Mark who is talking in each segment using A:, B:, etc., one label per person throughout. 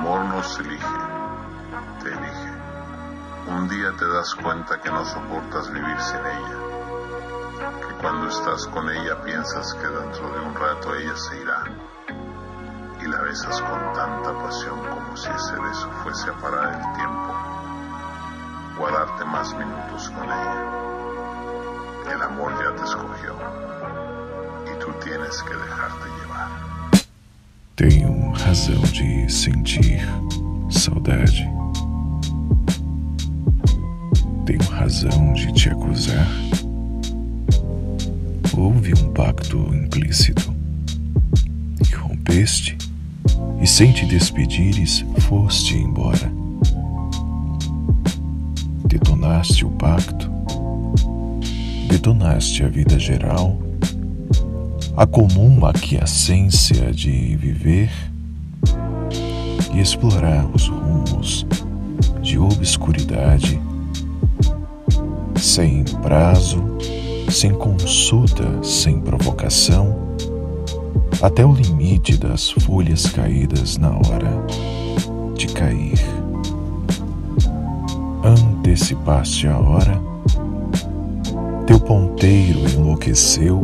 A: amor nos elige, te elige. Un día te das cuenta que no soportas vivir sin ella, que cuando estás con ella piensas que dentro de un rato ella se irá y la besas con tanta pasión como si ese beso fuese a parar el tiempo o a darte más minutos con ella. El amor ya te escogió y tú tienes que dejarte
B: razão de sentir saudade. Tenho razão de te acusar. Houve um pacto implícito e rompeste, e sem te despedires, foste embora. Detonaste o pacto, detonaste a vida geral a comum aquiescência de viver e explorar os rumos de obscuridade, sem prazo, sem consulta, sem provocação, até o limite das folhas caídas na hora de cair. Antecipaste a hora, teu ponteiro enlouqueceu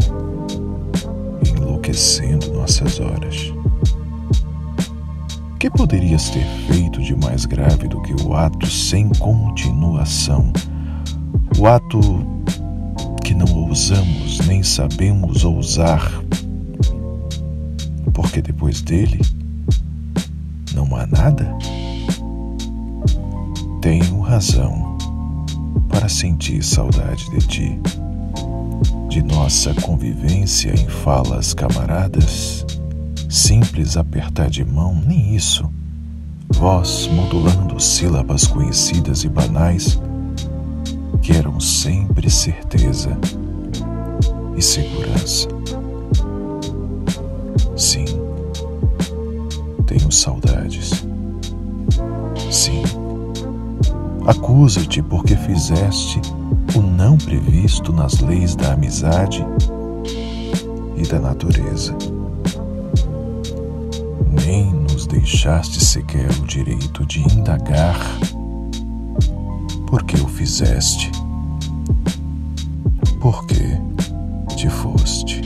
B: enlouquecendo nossas horas. Que poderias ter feito de mais grave do que o ato sem continuação? O ato que não ousamos nem sabemos ousar, porque depois dele não há nada? Tenho razão para sentir saudade de ti de nossa convivência em falas camaradas, simples apertar de mão, nem isso. Voz modulando sílabas conhecidas e banais, que eram sempre certeza e segurança. Sim, tenho saudades. Sim, acusa-te porque fizeste o não previsto nas leis da amizade e da natureza. Deixaste sequer o direito de indagar por que o fizeste, por que te foste.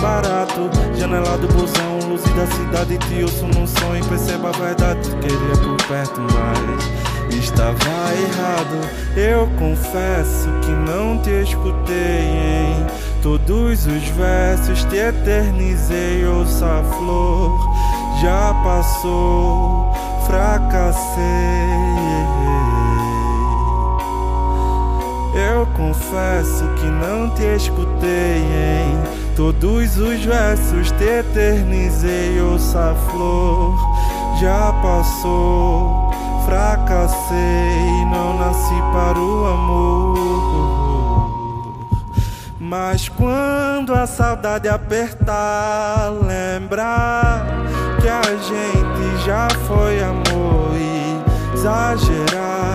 C: barato, janela do busão Luz da cidade, te ouço num sonho Perceba a verdade, queria por perto mas Estava errado, eu confesso que não te escutei em Todos os versos te eternizei, ouça a flor. Já passou, fracassei confesso que não te escutei em todos os versos, te eternizei, ouça flor, já passou, fracassei, não nasci para o amor. Mas quando a saudade apertar, lembrar que a gente já foi amor e exagerar